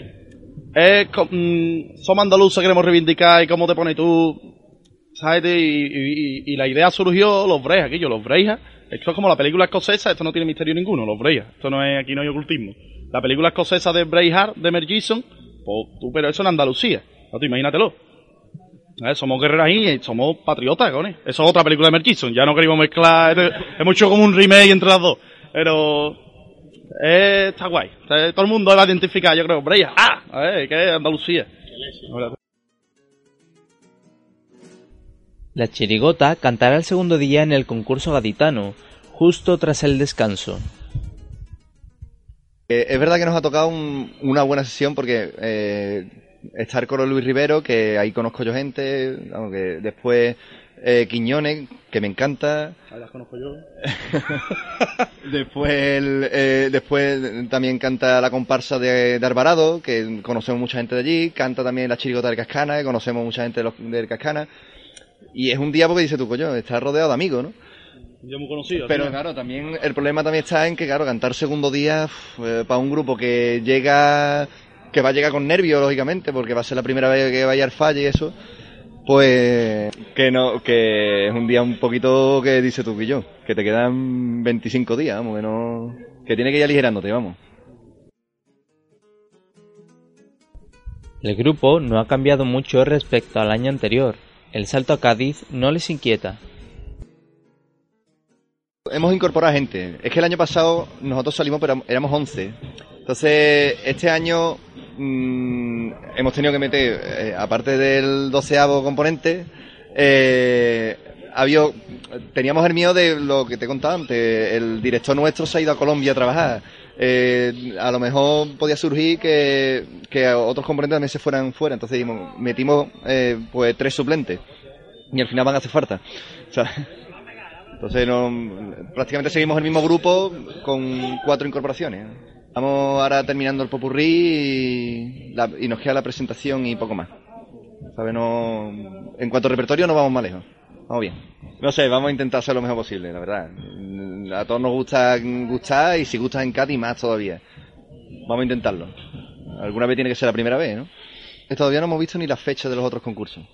es, mm, somos andaluces, queremos reivindicar y cómo te pones tú, ¿sabes? Y, la idea surgió, los Brejas, aquí yo, los Brejas. Esto es como la película escocesa, esto no tiene misterio ninguno, los Brejas. Esto no es, aquí no hay ocultismo. La película escocesa de Braveheart, de Mel pues tú, pero eso en Andalucía. No, tú imagínatelo. ¿Sabes? Somos guerreras y somos patriotas. Eso es otra película de Mel. Ya no queríamos mezclar. Es hemos hecho como un remake entre las dos. Pero. eh, está guay. Todo el mundo va a identificar, yo creo. Breya, ¡ah! A que es Andalucía. La chirigota cantará el segundo día en el concurso gaditano, justo tras el descanso. Eh, es verdad que nos ha tocado un- una buena sesión porque eh, está el coro Luis Rivero, que ahí conozco yo gente, vamos, que después eh, Quiñones, que me encanta, Ahí las conozco yo. [laughs] después el, eh, después también canta la comparsa de, de Alvarado, que conocemos mucha gente de allí, canta también la chirigota del Cascana, que conocemos mucha gente de los- del Cascana, y es un día porque dice tú, coño, está rodeado de amigos, ¿no? Yo muy conocido. Pero claro, también el problema también está en que, claro, cantar segundo día eh, para un grupo que llega, que va a llegar con nervios, lógicamente, porque va a ser la primera vez que vaya al falle y eso, pues que no, que es un día un poquito que dice tú que yo, que te quedan 25 días, vamos, que no, que tiene que ir aligerándote, vamos. El grupo no ha cambiado mucho respecto al año anterior. El salto a Cádiz no les inquieta. Hemos incorporado gente. Es que el año pasado nosotros salimos, pero éramos 11. Entonces, este año mm, hemos tenido que meter, eh, aparte del doceavo componente, eh, había, teníamos el miedo de lo que te he contado antes. El director nuestro se ha ido a Colombia a trabajar. Eh, a lo mejor podía surgir que, que otros componentes también se fueran fuera. Entonces metimos eh, pues tres suplentes. Y al final van a hacer falta. O sea, [laughs] entonces prácticamente seguimos el mismo grupo con cuatro incorporaciones. Estamos ahora terminando el popurrí y, la- y nos queda la presentación y poco más. ¿Sabe? No, en cuanto a repertorio no vamos más lejos. Vamos bien. No sé, vamos a intentar hacer lo mejor posible, la verdad. A todos nos gusta gustar y si gustas en Cádiz más todavía. Vamos a intentarlo. Alguna vez tiene que ser la primera vez, ¿no? Todavía no hemos visto ni la fecha de los otros concursos.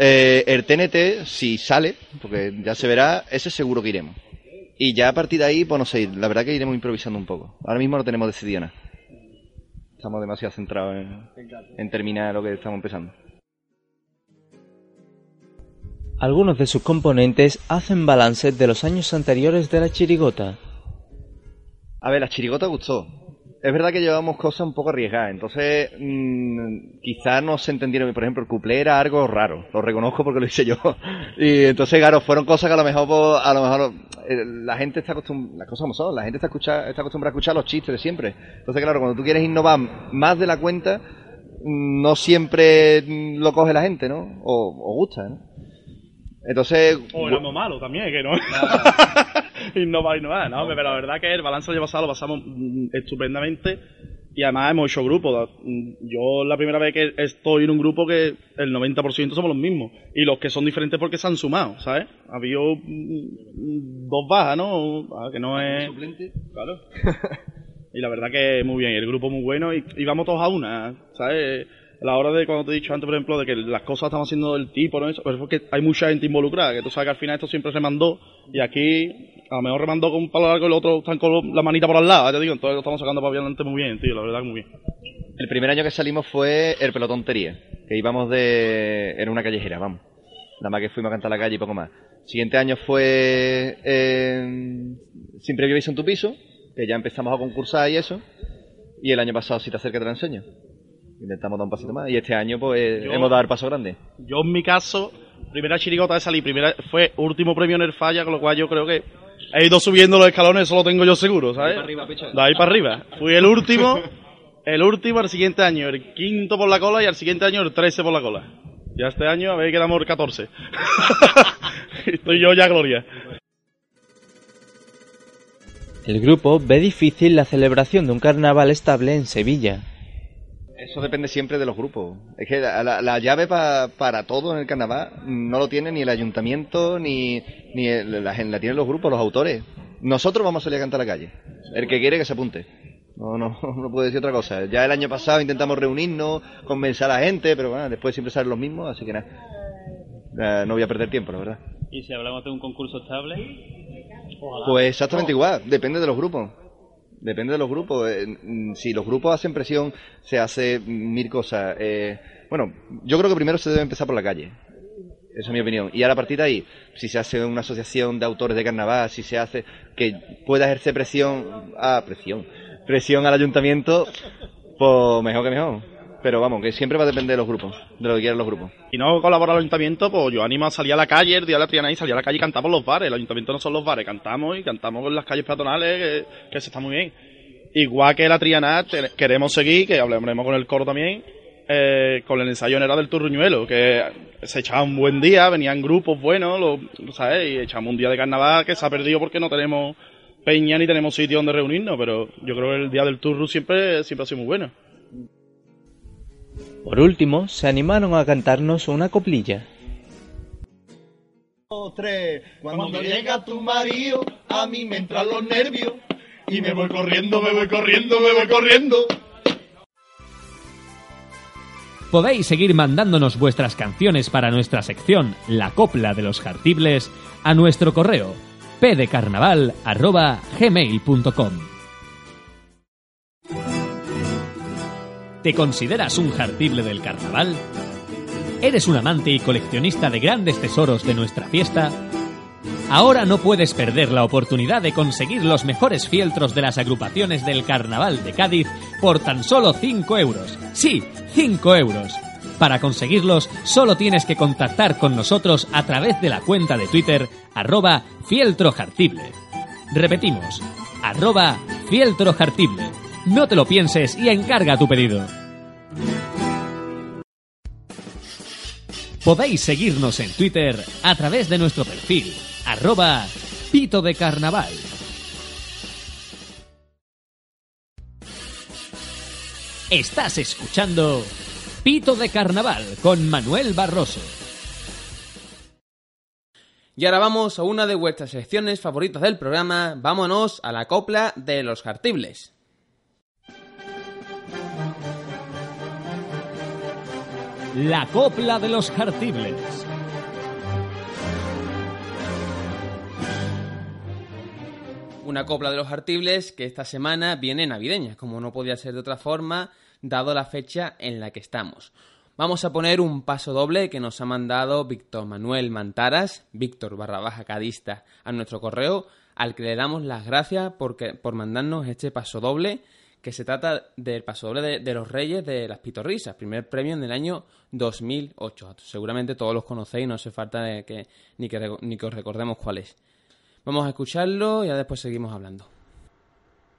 Eh, el TNT, si sale, porque ya se verá, ese seguro que iremos. Y ya a partir de ahí, pues no sé, la verdad que iremos improvisando un poco. Ahora mismo no tenemos decidido nada. Estamos demasiado centrados en, en terminar lo que estamos empezando. Algunos de sus componentes hacen balance de los años anteriores de la chirigota. A ver, la chirigota gustó. Es verdad que llevamos cosas un poco arriesgadas, entonces mm, quizás no se entendieron. Por ejemplo, el cuplé era algo raro, lo reconozco porque lo hice yo. [laughs] Y entonces, claro, fueron cosas que a lo mejor, pues, a lo mejor eh, la gente está acostumbrada, las cosas como son, la gente está, escucha- está acostumbrada a escuchar los chistes de siempre. Entonces, claro, cuando tú quieres innovar más de la cuenta, mm, no siempre mm, lo coge la gente, ¿no? O, o gusta, ¿no? Entonces, O éramos malos también, que no. [laughs] innovar, innovar, no, pero la verdad que el balance del año pasado lo pasamos mm, estupendamente y además hemos hecho grupos. Mm, Yo la primera vez que estoy en un grupo que el 90% somos los mismos y los que son diferentes porque se han sumado, ¿sabes? Ha habido mm, dos bajas, ¿no? Ah, Que no es... Claro. [laughs] y la verdad que muy bien, el grupo muy bueno y, y vamos todos a una, ¿sabes? A la hora de cuando te he dicho antes, por ejemplo, de que las cosas estamos haciendo del tipo, ¿no? Pero es porque hay mucha gente involucrada, que tú sabes que al final esto siempre remandó y aquí a lo mejor remandó con un palo largo y el otro están con la manita por al lado, ya te digo, entonces lo estamos sacando para adelante muy bien, tío, la verdad que muy bien. El primer año que salimos fue el pelotontería, que íbamos de... era una callejera, vamos. Nada más que fuimos a cantar a la calle y poco más. Siguiente año fue eh, Sin Previo Aviso en tu piso, que ya empezamos a concursar y eso. Y el año pasado, si te acercas, te lo enseño. Intentamos dar un pasito más. Y este año, pues, Yo- hemos dado el paso grande. Yo en mi caso, primera chirigota de salir, primera, fue último premio en el falla, con lo cual yo creo que he ido subiendo los escalones, eso lo tengo yo seguro, ¿sabes? De ahí para arriba. De ahí para arriba. Fui el último, el último al siguiente año, el quinto por la cola y al siguiente año el 13 por la cola. Ya este año, a ver, quedamos el 14. [laughs] Estoy yo ya, Gloria. El grupo ve difícil la celebración de un carnaval estable en Sevilla. Eso depende siempre de los grupos. Es que la, la- la llave pa- para todo en el carnaval no lo tiene ni el ayuntamiento ni, ni el- la, tienen los grupos, los autores. Nosotros vamos a salir a cantar a la calle. El que quiere que se apunte. No, no, [laughs] no puedo decir otra cosa. Ya el año pasado intentamos reunirnos, convencer a la gente, pero bueno, después siempre salen los mismos, así que nada. No voy a perder tiempo, la verdad. ¿Y si hablamos de un concurso estable? Pues exactamente igual, depende de los grupos. Depende de los grupos. Eh, mm, Si los grupos hacen presión, se hace mil cosas. Eh, bueno, yo creo que primero se debe empezar por la calle. Esa es mi opinión. Y a partir de ahí, si se hace una asociación de autores de carnaval, si se hace que pueda ejercer presión, ah, presión, presión al ayuntamiento, pues mejor que mejor. Pero vamos, que siempre va a depender de los grupos, de lo que quieran los grupos. Si no colabora el ayuntamiento, pues yo animo a salir a la calle el día de la Triana y salir a la calle y cantamos los bares. El ayuntamiento no son los bares, cantamos y cantamos en las calles peatonales, que, se está muy bien. Igual que la Triana, queremos seguir, que hablaremos con el coro también, eh, con el ensayo era del Turruñuelo, que se echaba un buen día, venían grupos buenos, lo, ¿sabes? Y echamos un día de carnaval que se ha perdido porque no tenemos peña ni tenemos sitio donde reunirnos, pero yo creo que el día del Turru siempre, siempre ha sido muy bueno. Por último, se animaron a cantarnos una coplilla. Cuando llega tu marido, a mí me entran los nervios. Y me voy corriendo, me voy corriendo, me voy corriendo. Podéis seguir mandándonos vuestras canciones para nuestra sección La Copla de los Jartibles a nuestro correo pdecarnaval.gmail.com ¿Te consideras un jartible del carnaval? ¿Eres un amante y coleccionista de grandes tesoros de nuestra fiesta? Ahora no puedes perder la oportunidad de conseguir los mejores fieltros de las agrupaciones del Carnaval de Cádiz por tan solo 5 euros. Sí, 5 euros. Para conseguirlos, solo tienes que contactar con nosotros a través de la cuenta de Twitter arroba fieltrojartible. Repetimos, arroba fieltrojartible. No te lo pienses y encarga tu pedido. Podéis seguirnos en Twitter a través de nuestro perfil, arroba pito de carnaval. Estás escuchando Pito de Carnaval con Manuel Barroso. Y ahora vamos a una de vuestras secciones favoritas del programa. Vámonos a la copla de los jartibles. La copla de los jartibles. Una copla de los jartibles que esta semana viene navideña, como no podía ser de otra forma, dado la fecha en la que estamos. Vamos a poner un paso doble que nos ha mandado Víctor Manuel Mantaras, Víctor barra baja cadista, a nuestro correo, al que le damos las gracias porque, por mandarnos este paso doble, que se trata del paso doble de, de los Reyes de las Pitorrisas, primer premio en el año 2008. Seguramente todos los conocéis, no hace falta que, ni, que, ni que os recordemos cuál es. Vamos a escucharlo y ya después seguimos hablando.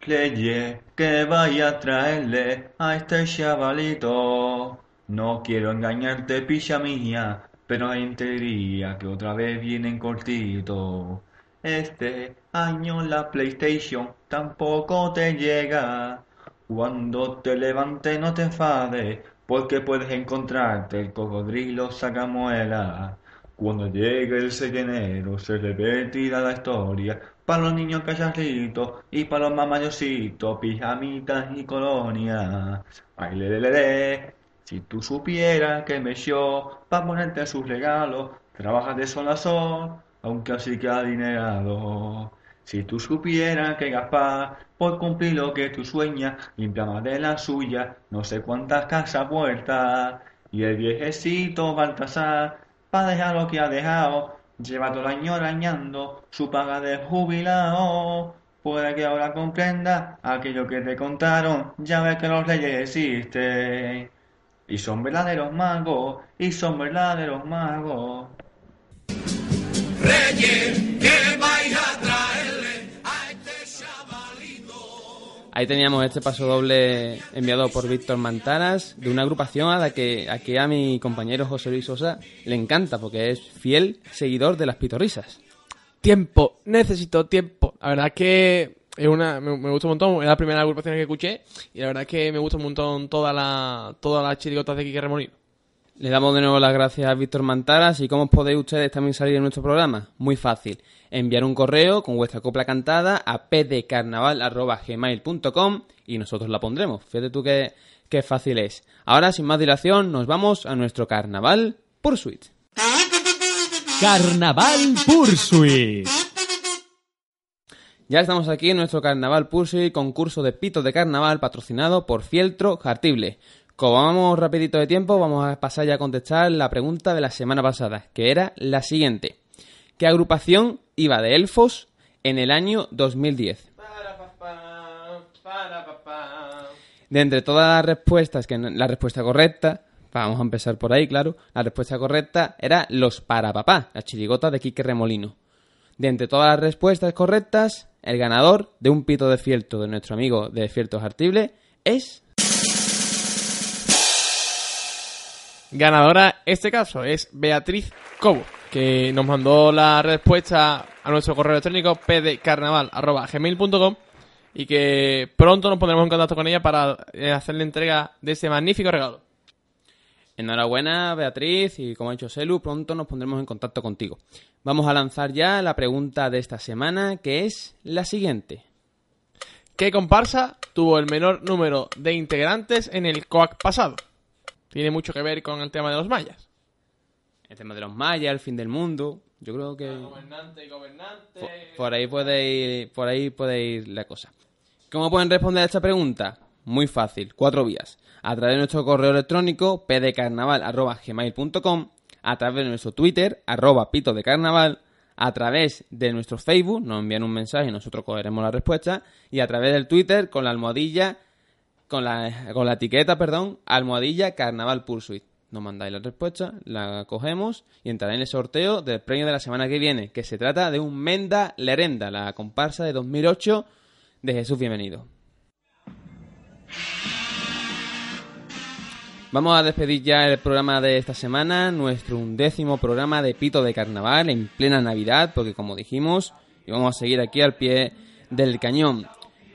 Leye, que vaya a traerle a este chavalito. No quiero engañarte, picha mía, pero hay diría que otra vez vienen cortito. Este año la PlayStation tampoco te llega. Cuando te levantes no te enfades, porque puedes encontrarte el cocodrilo sacamuela. Cuando llegue el 6 de enero se repetirá la historia para los niños cacharritos y para los mamayositos, pijamitas y colonias. Ay, le, le, le, le. Si tú supieras que me yo para ponerte sus regalos, trabajas de sol a sol, aunque así que adinerado. Si tú supieras que Gaspar, por cumplir lo que tú sueñas, limpia más de la suya, no sé cuántas casas puertas. Y el viejecito Baltasar, para dejar lo que ha dejado, lleva todo el año arañando su paga de jubilado. Puede que ahora comprenda aquello que te contaron, ya ves que los reyes existen. Y son verdaderos magos, y son verdaderos magos. Reyes, Ahí teníamos este paso doble enviado por Víctor Mantaras de una agrupación a la que, a, que a mi compañero José Luis Sosa le encanta porque es fiel seguidor de las pitorrisas. Tiempo, necesito tiempo. La verdad es que es una, me, me gusta un montón, es la primera agrupación que escuché y la verdad es que me gusta un montón toda la, todas las chirigotas de Quique Remolino. Le damos de nuevo las gracias a Víctor Mantaras y cómo podéis ustedes también salir en nuestro programa. Muy fácil. Enviar un correo con vuestra copla cantada a pdcarnaval.gmail.com y nosotros la pondremos. Fíjate tú qué, qué fácil es. Ahora, sin más dilación, nos vamos a nuestro carnaval Pursuit. Carnaval Pursuit. Ya estamos aquí en nuestro Carnaval Pursuit, concurso de pitos de carnaval patrocinado por Fieltro Jartible. Como vamos rapidito de tiempo, vamos a pasar ya a contestar la pregunta de la semana pasada, que era la siguiente. ¿Qué agrupación iba de elfos en el año 2010? De entre todas las respuestas, que la respuesta correcta, vamos a empezar por ahí, claro, la respuesta correcta era los para papá, la chirigota de Quique Remolino. De entre todas las respuestas correctas, el ganador de un pito de fieltro de nuestro amigo de Fieltro Jartible es Ganadora, este caso, es Beatriz Cobo, que nos mandó la respuesta a nuestro correo electrónico pdcarnaval.gmail.com y que pronto nos pondremos en contacto con ella para eh, hacerle entrega de este magnífico regalo. Enhorabuena, Beatriz, y como ha dicho Selu, pronto nos pondremos en contacto contigo. Vamos a lanzar ya la pregunta de esta semana, que es la siguiente. ¿Qué comparsa tuvo el menor número de integrantes en el COAC pasado? Tiene mucho que ver con el tema de los mayas. El tema de los mayas, el fin del mundo. Yo creo que Gobernante y gobernante. por, por ahí puede ir, por ahí puede ir la cosa. ¿Cómo pueden responder a esta pregunta? Muy fácil, cuatro vías. A través de nuestro correo electrónico pdcarnaval@gmail.com, a través de nuestro Twitter arroba pito de carnaval, a través de nuestro Facebook, nos envían un mensaje y nosotros cogeremos la respuesta, y a través del Twitter con la almohadilla, con la, con la etiqueta, perdón, almohadilla carnaval pursuit. Nos mandáis la respuesta, la cogemos y entrará en el sorteo del premio de la semana que viene, que se trata de un Menda Lerenda, la comparsa de 2008 de Jesús Bienvenido. Vamos a despedir ya el programa de esta semana, nuestro undécimo programa de Pito de Carnaval en plena Navidad, porque como dijimos, íbamos a seguir aquí al pie del cañón.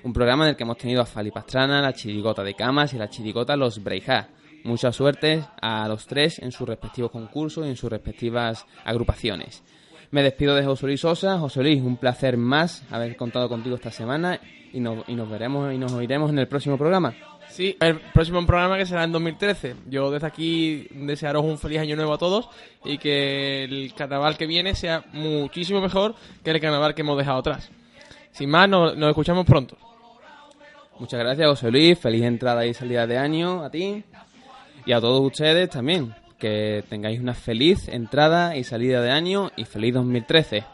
Un programa en el que hemos tenido a Fali Pastrana, la chirigota de Camas y la chirigota Los Breijá. Mucha suerte a los tres en sus respectivos concursos y en sus respectivas agrupaciones. Me despido de José Luis Sosa. José Luis, un placer más haber contado contigo esta semana y nos, y nos veremos y nos oiremos en el próximo programa. Sí, el próximo programa que será en 2013. Yo desde aquí desearos un feliz año nuevo a todos y que el carnaval que viene sea muchísimo mejor que el carnaval que hemos dejado atrás. Sin más, nos, nos escuchamos pronto. Muchas gracias, José Luis. Feliz entrada y salida de año a ti y a todos ustedes también. Que tengáis una feliz entrada y salida de año y feliz 2013.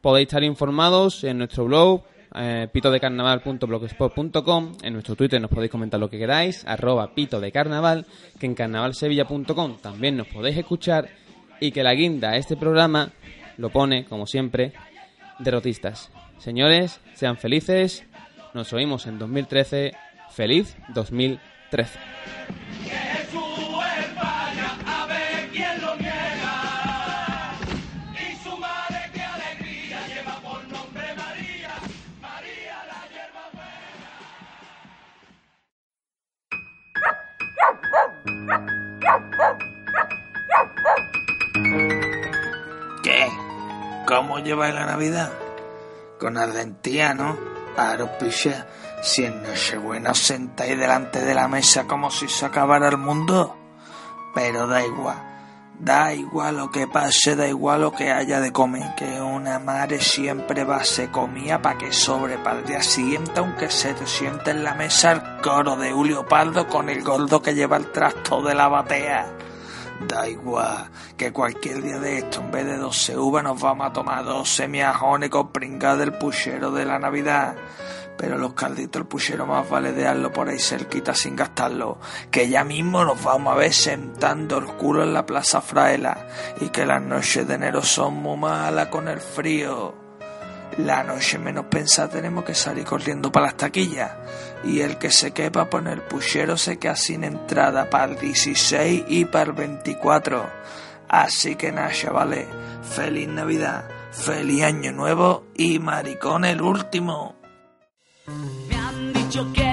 Podéis estar informados en nuestro blog eh, pitodecarnaval.blogspot.com en nuestro Twitter nos podéis comentar lo que queráis arroba pito de carnaval que en carnavalsevilla.com también nos podéis escuchar y que la guinda a este programa lo pone, como siempre, derrotistas. Señores, sean felices. Nos oímos en 2013. Feliz 2013. ¿Cómo lleváis la Navidad? Con ardentía, ¿no? Aro, picha, si en Nochebuena os sentáis delante de la mesa como si se acabara el mundo. Pero da igual, da igual lo que pase, da igual lo que haya de comer, que una madre siempre va a se comía para que sobre para el día siguiente, aunque se te siente en la mesa el coro de Julio Pardo con el gordo que lleva el trasto de la batea. Da igual, que cualquier día de esto, en vez de 12 uvas, nos vamos a tomar 12 miajones con pringada del puchero de la Navidad. Pero los calditos, el puchero más vale dejarlo por ahí cerquita sin gastarlo. Que ya mismo nos vamos a ver sentando el culo en la Plaza Fraela. Y que las noches de enero son muy malas con el frío. La noche menos pensada tenemos que salir corriendo para las taquillas. Y el que se quepa poner el puchero se queda sin entrada para el 16 y para el 24. Así que nada, chavales. Feliz Navidad, feliz Año Nuevo y maricón el último. Me han dicho que